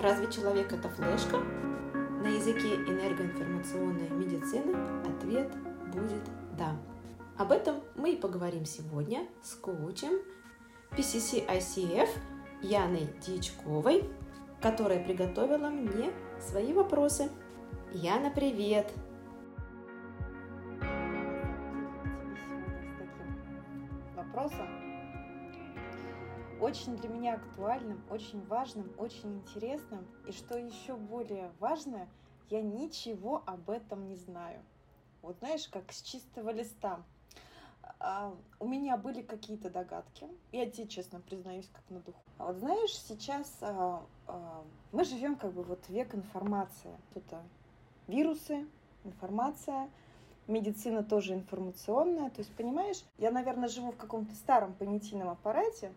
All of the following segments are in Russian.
Разве человек это флешка? На языке энергоинформационной медицины ответ будет «да». Об этом мы и поговорим сегодня с коучем PCC ICF Яной Дьячковой, которая приготовила мне свои вопросы. Яна, привет! Очень для меня актуальным, очень важным, очень интересным. И что еще более важное, я ничего об этом не знаю. Вот знаешь, как с чистого листа. А, у меня были какие-то догадки. Я тебе честно признаюсь, как на духу. А вот знаешь, сейчас а, мы живем как бы вот век информации. Это вирусы, информация, медицина тоже информационная. То есть, понимаешь, я, наверное, живу в каком-то старом понятийном аппарате,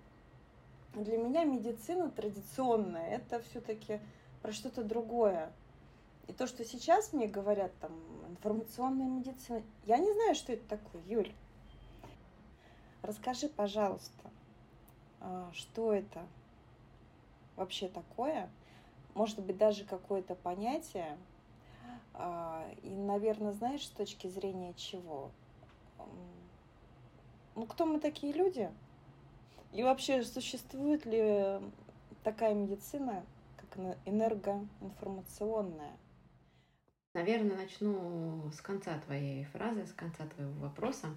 для меня медицина традиционная, это все-таки про что-то другое. И то, что сейчас мне говорят, там, информационная медицина, я не знаю, что это такое, Юль. Расскажи, пожалуйста, а, что это вообще такое? Может быть, даже какое-то понятие. А, и, наверное, знаешь, с точки зрения чего? Ну, кто мы такие люди? И вообще, существует ли такая медицина, как энергоинформационная? Наверное, начну с конца твоей фразы, с конца твоего вопроса.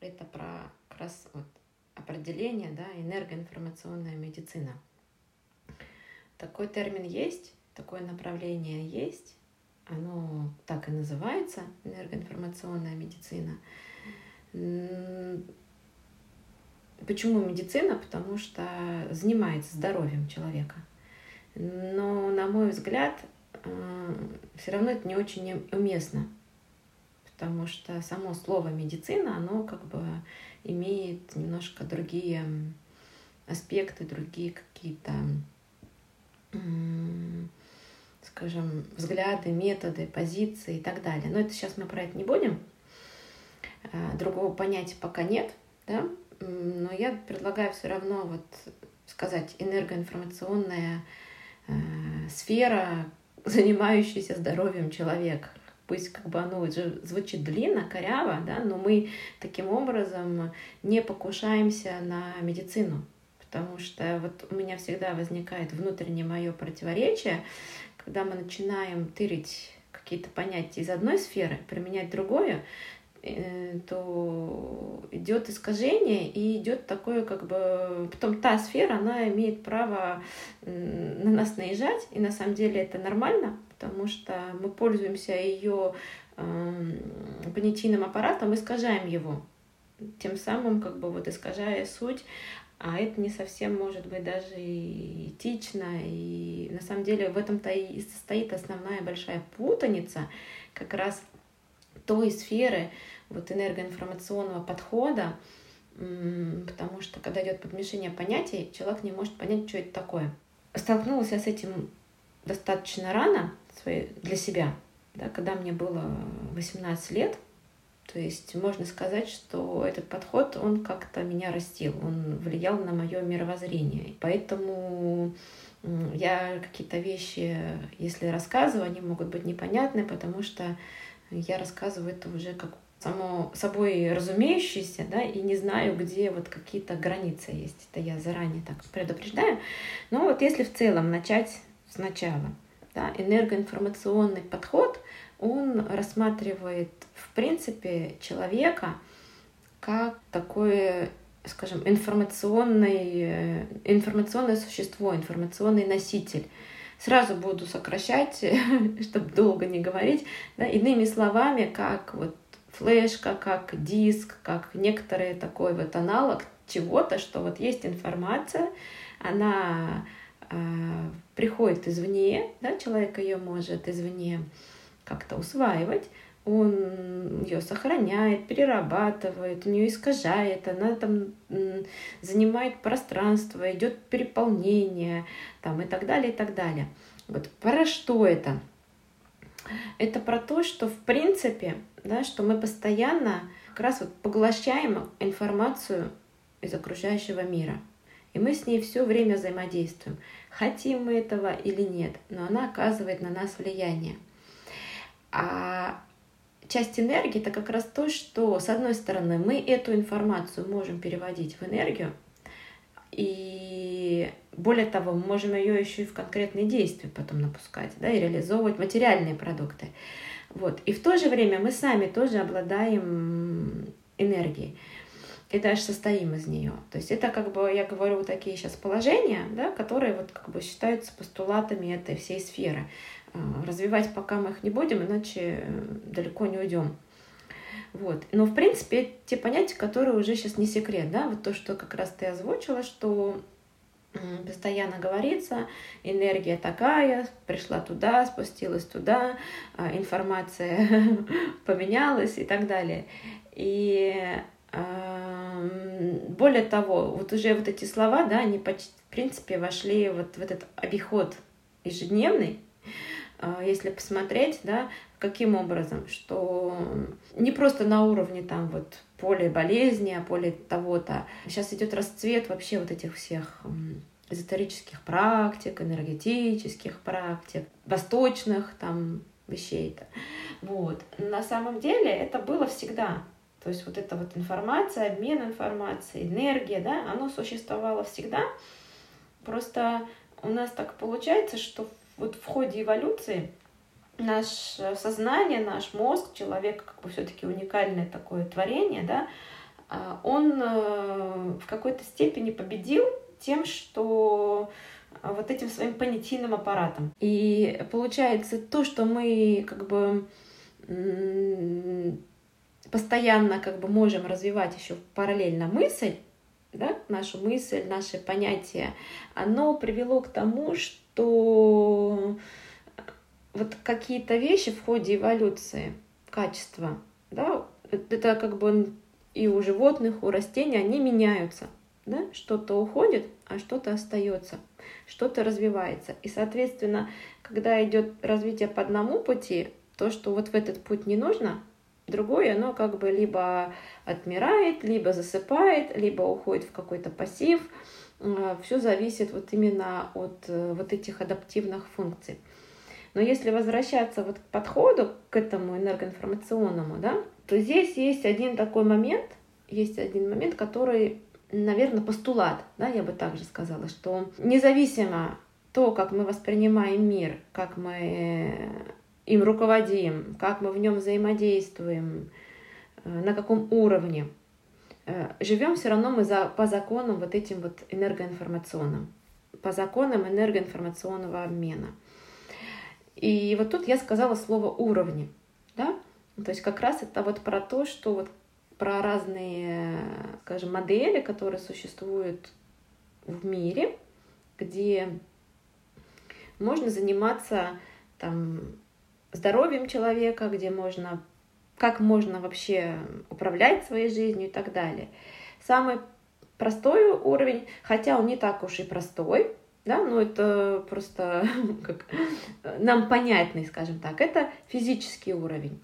Это про как раз вот определение, да, энергоинформационная медицина. Такой термин есть, такое направление есть, оно так и называется, энергоинформационная медицина. Почему медицина? Потому что занимается здоровьем человека. Но, на мой взгляд, э, все равно это не очень уместно, потому что само слово медицина, оно как бы имеет немножко другие аспекты, другие какие-то, скажем, взгляды, методы, позиции и так далее. Но это сейчас мы про это не будем. Э, другого понятия пока нет, да, но я предлагаю все равно вот сказать энергоинформационная э, сфера, занимающаяся здоровьем человека. Пусть как бы оно звучит длинно, коряво, да, но мы таким образом не покушаемся на медицину. Потому что вот у меня всегда возникает внутреннее мое противоречие, когда мы начинаем тырить какие-то понятия из одной сферы, применять другое, то идет искажение и идет такое как бы потом та сфера она имеет право на нас наезжать и на самом деле это нормально потому что мы пользуемся ее эм, понятийным аппаратом искажаем его. Тем самым как бы вот искажая суть а это не совсем может быть даже и этично и на самом деле в этом-то и состоит основная большая путаница как раз той сферы, вот энергоинформационного подхода, потому что когда идет подмешение понятий, человек не может понять, что это такое. Столкнулась я с этим достаточно рано для себя, да, когда мне было 18 лет. То есть можно сказать, что этот подход, он как-то меня растил, он влиял на мое мировоззрение. Поэтому я какие-то вещи, если рассказываю, они могут быть непонятны, потому что я рассказываю это уже как само собой разумеющееся, да, и не знаю, где вот какие-то границы есть. Это я заранее так предупреждаю. Но вот если в целом начать сначала, да, энергоинформационный подход, он рассматривает, в принципе, человека как такое, скажем, информационное, информационное существо, информационный носитель. Сразу буду сокращать, чтобы долго не говорить. Да, иными словами, как вот флешка, как диск, как некоторый такой вот аналог чего-то, что вот есть информация, она э, приходит извне, да, человек ее может извне как-то усваивать, он ее сохраняет, перерабатывает, у нее искажает, она там занимает пространство, идет переполнение там, и так далее, и так далее. Вот про что это? Это про то, что в принципе, да, что мы постоянно как раз вот поглощаем информацию из окружающего мира. И мы с ней все время взаимодействуем. Хотим мы этого или нет, но она оказывает на нас влияние. А часть энергии это как раз то, что, с одной стороны, мы эту информацию можем переводить в энергию, и более того, мы можем ее еще и в конкретные действия потом напускать, да, и реализовывать материальные продукты. Вот. И в то же время мы сами тоже обладаем энергией и даже состоим из нее. То есть это как бы, я говорю, такие сейчас положения, да, которые вот как бы считаются постулатами этой всей сферы. А, развивать пока мы их не будем, иначе далеко не уйдем. Вот. Но, в принципе, те понятия, которые уже сейчас не секрет, да, вот то, что как раз ты озвучила, что постоянно говорится, энергия такая, пришла туда, спустилась туда, а, информация поменялась и так далее. И более того, вот уже вот эти слова, да, они почти, в принципе вошли вот в этот обиход ежедневный, если посмотреть, да, каким образом, что не просто на уровне там вот поле болезни, а поле того-то. Сейчас идет расцвет вообще вот этих всех эзотерических практик, энергетических практик, восточных там вещей-то. Вот. На самом деле это было всегда. То есть вот эта вот информация, обмен информацией, энергия, да, оно существовало всегда. Просто у нас так получается, что вот в ходе эволюции наше сознание, наш мозг, человек как бы все-таки уникальное такое творение, да, а, он э, в какой-то степени победил тем, что вот этим своим понятийным аппаратом. И получается то, что мы как бы постоянно как бы можем развивать еще параллельно мысль, да, нашу мысль, наши понятия, оно привело к тому, что вот какие-то вещи в ходе эволюции, качества, да, это как бы и у животных, у растений, они меняются. Да? Что-то уходит, а что-то остается, что-то развивается. И, соответственно, когда идет развитие по одному пути, то, что вот в этот путь не нужно, другое, оно как бы либо отмирает, либо засыпает, либо уходит в какой-то пассив. Все зависит вот именно от э, вот этих адаптивных функций. Но если возвращаться вот к подходу к этому энергоинформационному, да, то здесь есть один такой момент, есть один момент, который, наверное, постулат, да, я бы также сказала, что независимо то, как мы воспринимаем мир, как мы им руководим, как мы в нем взаимодействуем, э, на каком уровне, э, живем все равно мы за, по законам вот этим вот энергоинформационным, по законам энергоинформационного обмена. И вот тут я сказала слово уровни, да, то есть как раз это вот про то, что вот про разные, скажем, модели, которые существуют в мире, где можно заниматься там здоровьем человека, где можно, как можно вообще управлять своей жизнью и так далее. Самый простой уровень, хотя он не так уж и простой, да, но это просто как, нам понятный, скажем так, это физический уровень.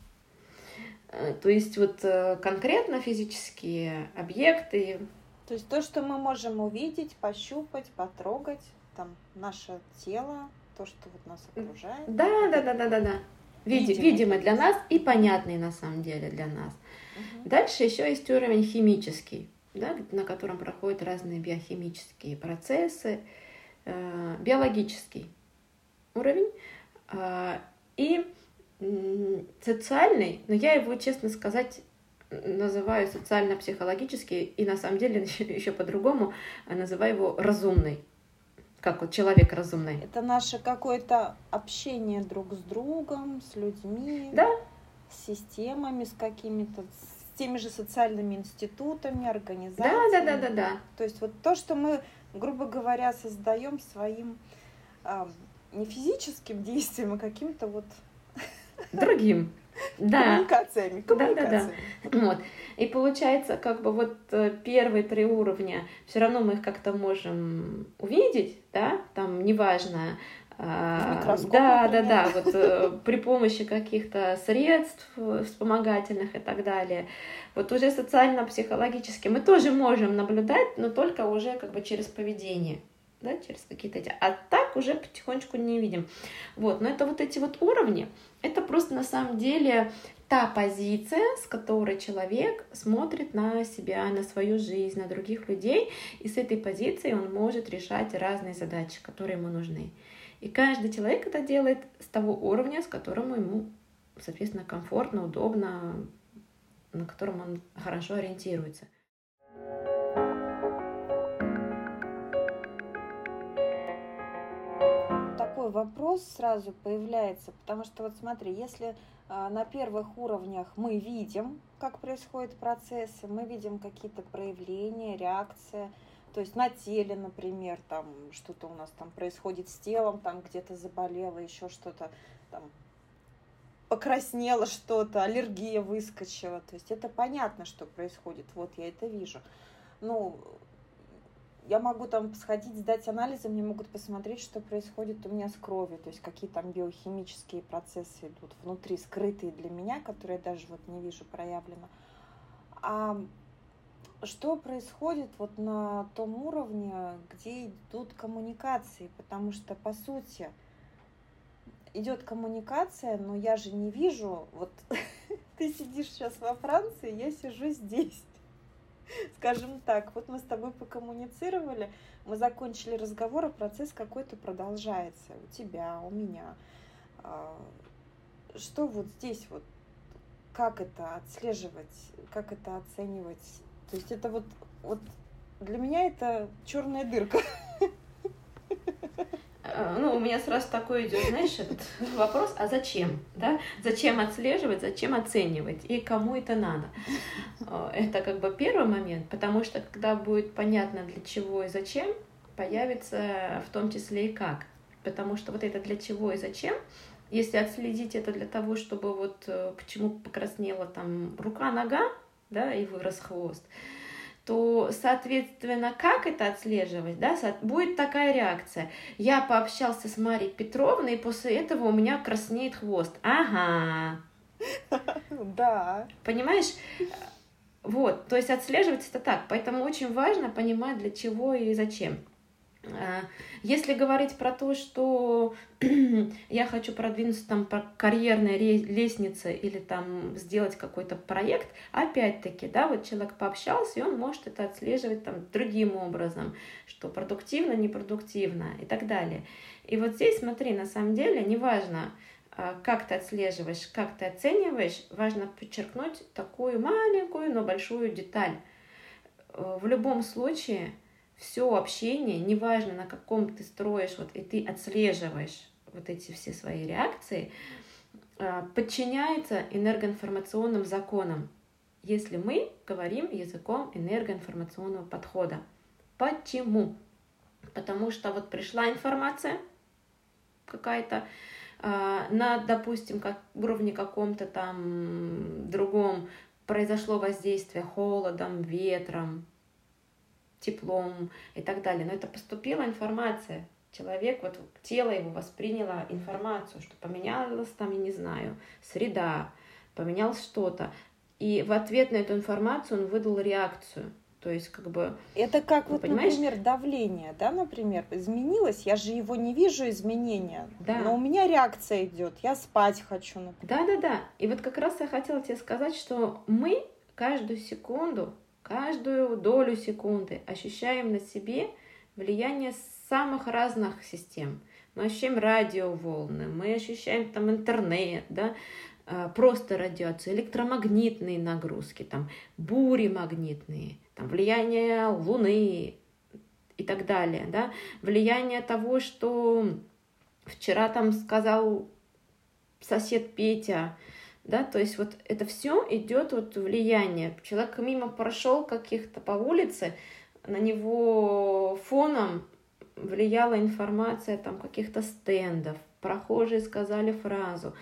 Э, то есть вот э, конкретно физические объекты. То есть то, что мы можем увидеть, пощупать, потрогать, там наше тело, то, что вот нас окружает. Да, да, да, да, да, да. Види, видимый для нас и понятный на самом деле для нас. Угу. Дальше еще есть уровень химический, да, на котором проходят разные биохимические процессы, э, биологический уровень э, и э, социальный, но я его, честно сказать, называю социально-психологический и на самом деле еще по-другому называю его разумный как вот человек разумный. Это наше какое-то общение друг с другом, с людьми, да. с системами, с какими-то, с теми же социальными институтами, организациями. Да, да, да, да, да. То есть вот то, что мы, грубо говоря, создаем своим а, не физическим действием, а каким-то вот другим. Да. Коммуникациями, коммуникациями. Да, да, да. Вот. И получается, как бы вот э, первые три уровня, все равно мы их как-то можем увидеть, да, там неважно, А, да, да, да, вот э, при помощи каких-то средств вспомогательных и так далее. Вот уже социально-психологически мы тоже можем наблюдать, но только уже как бы через поведение да, через какие-то эти. А так уже потихонечку не видим. Вот, но это вот эти вот уровни, это просто на самом деле та позиция, с которой человек смотрит на себя, на свою жизнь, на других людей, и с этой позиции он может решать разные задачи, которые ему нужны. И каждый человек это делает с того уровня, с которым ему, соответственно, комфортно, удобно, на котором он хорошо ориентируется. Вопрос сразу появляется, потому что вот смотри, если а, на первых уровнях мы видим, как происходят процессы, мы видим какие-то проявления, реакции, то есть на теле, например, там что-то у нас там происходит с телом, там где-то заболело, еще что-то там покраснело что-то, аллергия выскочила. То есть это понятно, что происходит. Вот я это вижу. Ну, я могу там сходить, сдать анализы, мне могут посмотреть, что происходит у меня с кровью, то есть какие там биохимические процессы идут внутри, скрытые для меня, которые я даже вот не вижу проявлено. А что происходит вот на том уровне, где идут коммуникации, потому что, по сути, идет коммуникация, но я же не вижу, вот ты сидишь сейчас во Франции, я сижу здесь. Скажем так, вот мы с тобой покоммуницировали, мы закончили разговор, а процесс какой-то продолжается у тебя, у меня. А, что вот здесь вот, как это отслеживать, как это оценивать? То есть это вот, вот для меня это черная дырка. А, ну, у меня сразу такой идет, знаешь, этот вопрос, а зачем, да? Зачем отслеживать, зачем оценивать и кому это надо? А, это как бы первый момент, потому что когда будет понятно для чего и зачем, появится в том числе и как. Потому что вот это для чего и зачем, если отследить это для того, чтобы вот э, почему покраснела там рука, нога, да, и вырос хвост, то, соответственно, как это отслеживать, да, будет такая реакция. Я пообщался с Марией Петровной, и после этого у меня краснеет хвост. Ага. Да. Понимаешь? Вот, то есть отслеживать это так. Поэтому очень важно понимать, для чего и зачем. А, если говорить про то, что я хочу продвинуться там по карьерной лестнице или там сделать какой-то проект, опять-таки, да, вот человек пообщался, и он может это отслеживать там другим образом, что продуктивно, непродуктивно и так далее. И вот здесь, смотри, на самом деле, неважно, а, как ты отслеживаешь, как ты оцениваешь, важно подчеркнуть такую маленькую, но большую деталь. Э, в любом случае, все общение, неважно на каком ты строишь, вот и ты отслеживаешь вот эти все свои реакции, а, подчиняется энергоинформационным законам, если мы говорим языком энергоинформационного подхода. Почему? Потому что вот пришла информация какая-то а, на, допустим, как уровне каком-то там другом произошло воздействие холодом, ветром, теплом и так далее. Но это поступила информация. Человек, вот тело его восприняло информацию, что поменялась там, я не знаю, среда, поменялось что-то. И в ответ на эту информацию он выдал реакцию. То есть, как бы... Это как, вот, понимаешь? например, давление, да, например, изменилось, я же его не вижу изменения, да. но у меня реакция идет, я спать хочу, например. Да-да-да, и вот как раз я хотела тебе сказать, что мы каждую секунду каждую долю секунды ощущаем на себе влияние самых разных систем. Мы ощущаем радиоволны, мы ощущаем там интернет, да, а, просто радиацию, электромагнитные нагрузки, там, бури магнитные, там, влияние Луны и так далее, да, влияние того, что вчера там сказал сосед Петя, да, то есть вот это все идет вот влияние. Человек мимо прошел каких-то по улице, на него фоном влияла информация там каких-то стендов, прохожие сказали фразу.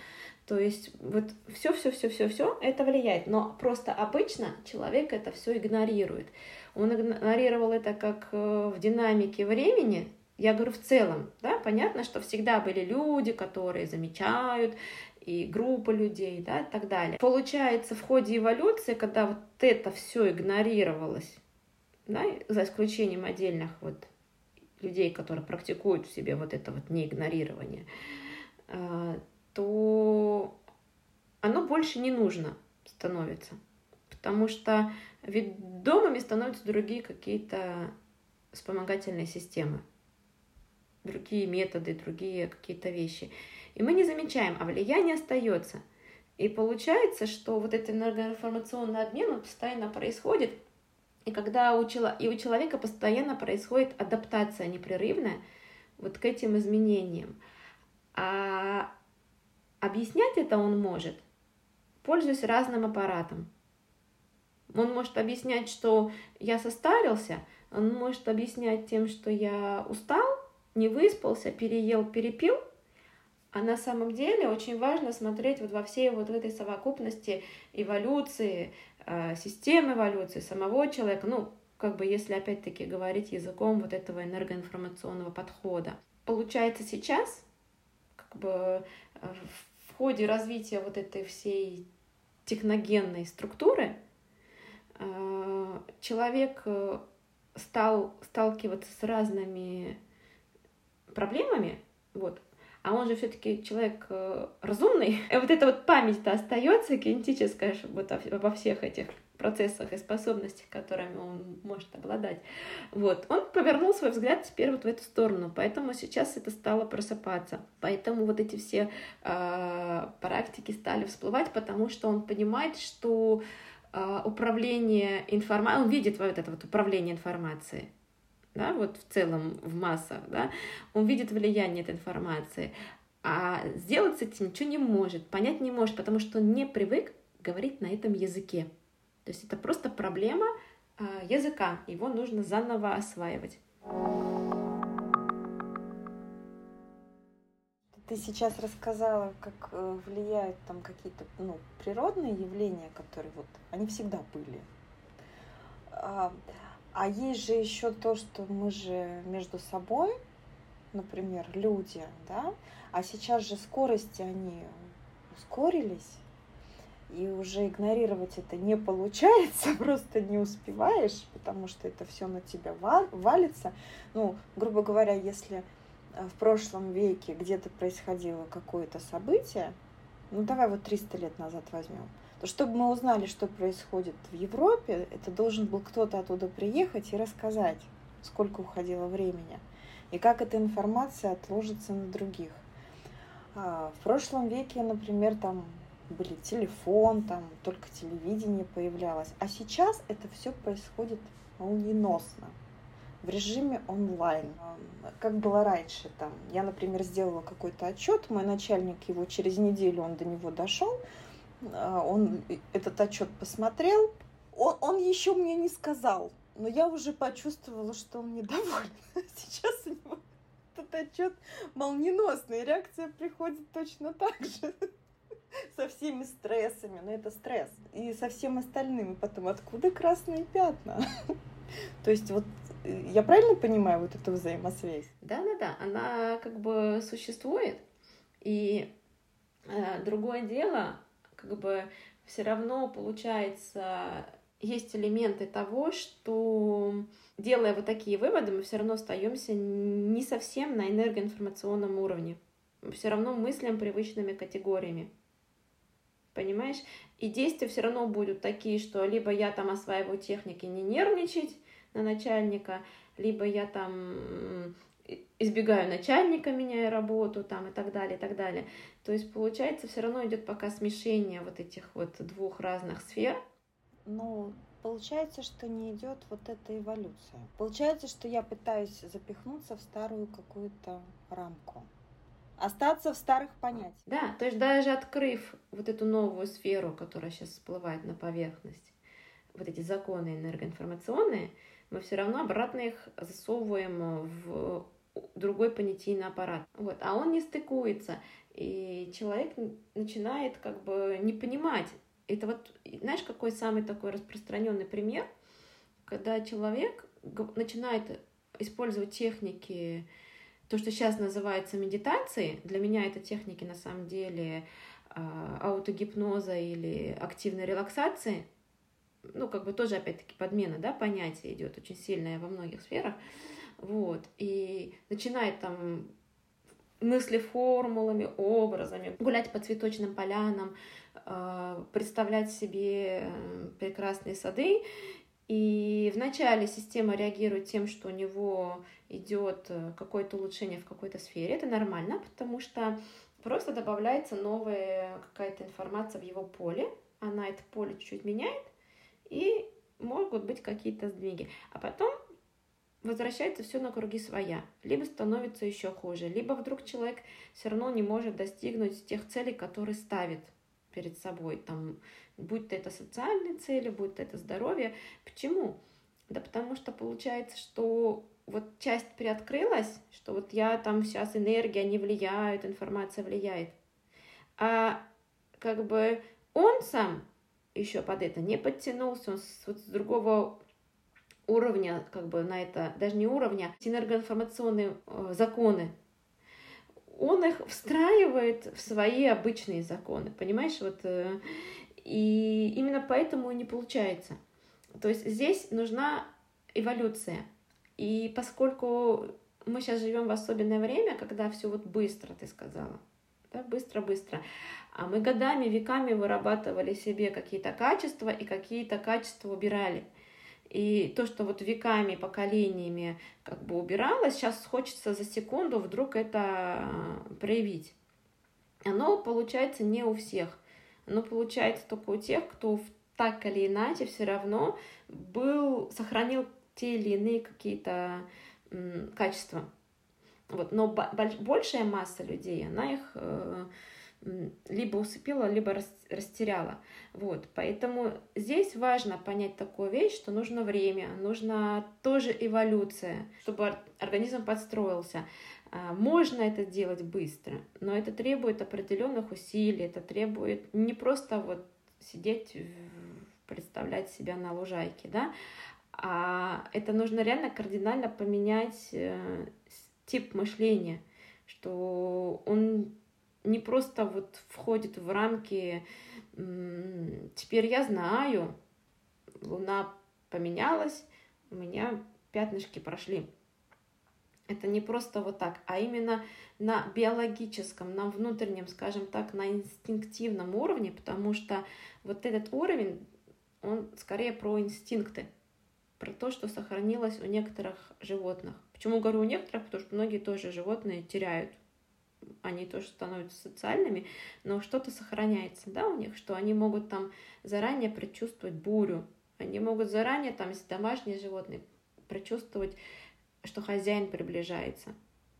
То есть вот все, все, все, все, все это влияет. Но просто обычно человек это все игнорирует. Он игнорировал это как э, в динамике времени, Я говорю в целом, да, понятно, что всегда были люди, которые замечают, и группа людей, да, и так далее. Получается, в ходе эволюции, когда вот это все игнорировалось, да, за исключением отдельных вот людей, которые практикуют в себе вот это вот неигнорирование, а, то оно больше не нужно становится. Потому что ведомыми становятся другие какие-то вспомогательные системы, другие методы, другие какие-то вещи. И мы не замечаем, а влияние остается. И получается, что вот этот энергоинформационный обмен он постоянно происходит, и когда у, чело... и у человека постоянно происходит адаптация непрерывная вот к этим изменениям. А объяснять это он может, пользуясь разным аппаратом. Он может объяснять, что я состарился, он может объяснять тем, что я устал, не выспался, переел, перепил, а на самом деле очень важно смотреть вот во всей вот этой совокупности эволюции, э, системы эволюции самого человека, ну, как бы если опять-таки говорить языком вот этого энергоинформационного подхода. Получается сейчас, как бы э, в ходе развития вот этой всей техногенной структуры э, человек стал сталкиваться с разными проблемами, вот, а он же все-таки человек э, разумный. И вот эта вот память-то остается генетическая вот во всех этих процессах и способностях, которыми он может обладать. Вот. Он повернул свой взгляд теперь вот в эту сторону, поэтому сейчас это стало просыпаться. Поэтому вот эти все э, практики стали всплывать, потому что он понимает, что э, управление информацией, он видит вот это вот управление информацией, да, вот в целом в массах, да, он видит влияние этой информации, а сделать с этим ничего не может, понять не может, потому что он не привык говорить на этом языке. То есть это просто проблема а, языка, его нужно заново осваивать. Ты сейчас рассказала, как э, влияют там какие-то ну, природные явления, которые вот они всегда были. А, есть же еще то, что мы же между собой, например, люди, да, а сейчас же скорости, они ускорились, и уже игнорировать это не получается, просто не успеваешь, потому что это все на тебя валится. Ну, грубо говоря, если э, в прошлом веке где-то происходило какое-то событие, ну давай вот 300 лет назад возьмем, то чтобы мы узнали, что происходит в Европе, это должен был кто-то оттуда приехать и рассказать, сколько уходило времени, и как эта информация отложится на других. А, в прошлом веке, например, там были телефон, там только телевидение появлялось, а сейчас это все происходит молниеносно в режиме онлайн. Как было раньше, там, я, например, сделала какой-то отчет, мой начальник его через неделю, он до него дошел, он этот отчет посмотрел, он, он еще мне не сказал, но я уже почувствовала, что он недоволен. Сейчас у него этот отчет молниеносный, реакция приходит точно так же со всеми стрессами, но это стресс, и со всем остальным. И потом, откуда красные пятна? То есть вот э, я правильно понимаю вот эту взаимосвязь? Да-да-да, она как бы существует, и э, другое дело, как бы все равно получается есть элементы того, что делая вот такие выводы, мы все равно остаемся не совсем на энергоинформационном уровне. Мы все равно мыслим привычными категориями. Понимаешь? И действия все равно будут такие, что либо я там осваиваю техники не нервничать на начальника, либо я там избегаю начальника, меняя работу там и так далее, и так далее. То есть получается все равно идет пока смешение вот этих вот двух разных сфер. Ну, получается, что не идет вот эта эволюция. Получается, что я пытаюсь запихнуться в старую какую-то рамку. Остаться в старых понятиях. Да, то есть даже открыв вот эту новую сферу, которая сейчас всплывает на поверхность, вот эти законы энергоинформационные, мы все равно обратно их засовываем в другой понятийный аппарат. Вот. А он не стыкуется, и человек начинает как бы не понимать. Это вот, знаешь, какой самый такой распространенный пример, когда человек начинает использовать техники то, что сейчас называется медитацией, для меня это техники на самом деле а, аутогипноза или активной релаксации, ну, как бы тоже, опять-таки, подмена, да, понятия идет очень сильная во многих сферах, вот, и начинает там мысли формулами, образами, гулять по цветочным полянам, а, представлять себе э, прекрасные сады. И вначале система реагирует тем, что у него идет э, какое-то улучшение в какой-то сфере. Это нормально, потому что просто добавляется новая какая-то информация в его поле. Она это поле чуть-чуть меняет, и могут быть какие-то сдвиги. А потом возвращается все на круги своя. Либо становится еще хуже, либо вдруг человек все равно не может достигнуть тех целей, которые ставит перед собой. Там, будь то это социальные цели, будь то это здоровье. Почему? Да потому что получается, что вот часть приоткрылась, что вот я там сейчас энергия не влияет, информация влияет. А как бы он сам еще под это не подтянулся, он с, вот с другого уровня, как бы на это, даже не уровня, энергоинформационные э, законы. Он их встраивает в свои обычные законы, понимаешь? Вот, э, и именно поэтому не получается. То есть здесь нужна эволюция. И поскольку мы сейчас живем в особенное время, когда все вот быстро, ты сказала, да, быстро-быстро, а мы годами, веками вырабатывали себе какие-то качества и какие-то качества убирали – и то, что вот веками, поколениями как бы убиралось, сейчас хочется за секунду вдруг это проявить. Оно получается не у всех. Оно получается только у тех, кто так или иначе все равно был, сохранил те или иные какие-то качества. Вот. Но большая масса людей, она их э, либо усыпила, либо растеряла. Вот. Поэтому здесь важно понять такую вещь, что нужно время, нужна тоже эволюция, чтобы организм подстроился. А, можно это делать быстро, но это требует определенных усилий, это требует не просто вот сидеть, представлять себя на лужайке, да, а это нужно реально кардинально поменять э, тип мышления, что он не просто вот входит в рамки «теперь я знаю, луна поменялась, у меня пятнышки прошли». Это не просто вот так, а именно на биологическом, на внутреннем, скажем так, на инстинктивном уровне, потому что вот этот уровень, он скорее про инстинкты, про то, что сохранилось у некоторых животных. Почему говорю у некоторых? Потому что многие тоже животные теряют они тоже становятся социальными, но что-то сохраняется, да, у них, что они могут там заранее предчувствовать бурю, они могут заранее, там, если домашние животные, предчувствовать, что хозяин приближается,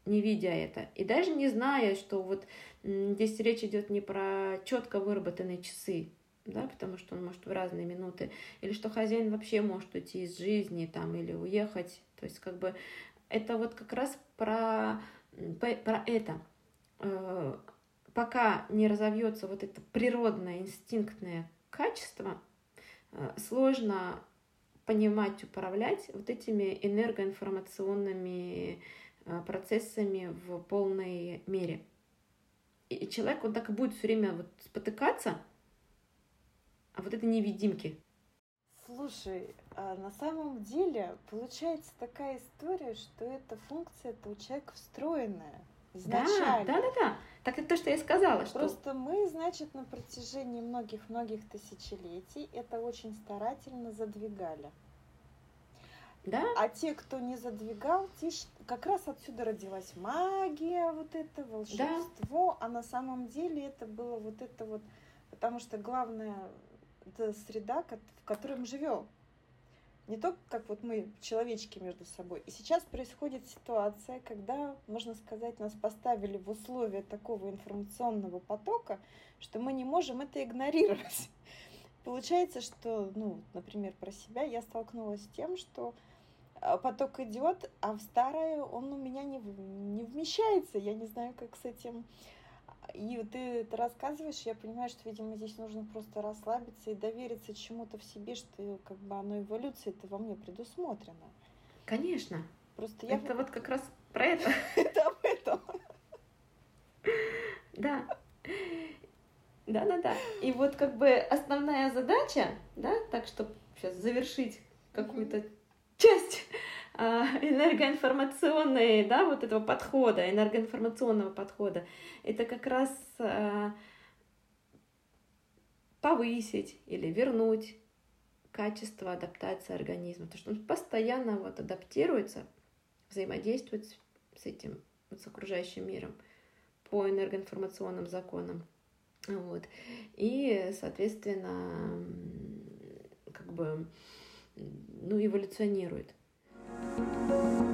не видя это. И даже не зная, что вот здесь речь идет не про четко выработанные часы, да, потому что он может в разные минуты, или что хозяин вообще может уйти из жизни там или уехать. То есть как бы это вот как раз про, про это. Э, пока не разовьется вот это природное инстинктное качество, э, сложно понимать, управлять вот этими энергоинформационными э, процессами в полной мере. И человек, он так и будет все время вот спотыкаться, а вот это невидимки. Слушай, а на самом деле получается такая история, что эта функция это у человека встроенная изначально. Да, да, да, да. Так это то, что я сказала. Что... Просто мы, значит, на протяжении многих-многих тысячелетий это очень старательно задвигали. Да? А те, кто не задвигал, те, как раз отсюда родилась магия, вот это волшебство, да. а на самом деле это было вот это вот, потому что главная это среда, в которой мы живем не то, как вот мы, человечки между собой. И сейчас происходит ситуация, когда, можно сказать, нас поставили в условия такого информационного потока, что мы не можем это игнорировать. Получается, что, ну, например, про себя я столкнулась с тем, что а, поток идет, а в старое он у меня не, не вмещается. Я не знаю, как с этим и вот ты это рассказываешь, я понимаю, что, видимо, здесь нужно просто расслабиться и довериться чему-то в себе, что как бы оно эволюция, это во мне предусмотрено. Конечно. Просто я... Это вот как раз про это. Это об этом. Да. Да, да, да. И вот как бы основная задача, да, так чтобы сейчас завершить какую-то часть энергоинформационной, да, вот этого подхода, энергоинформационного подхода, это как раз а, повысить или вернуть качество адаптации организма, потому что он постоянно вот адаптируется, взаимодействует с этим, с окружающим миром по энергоинформационным законам. Вот. И, соответственно, как бы, ну, эволюционирует. Thank you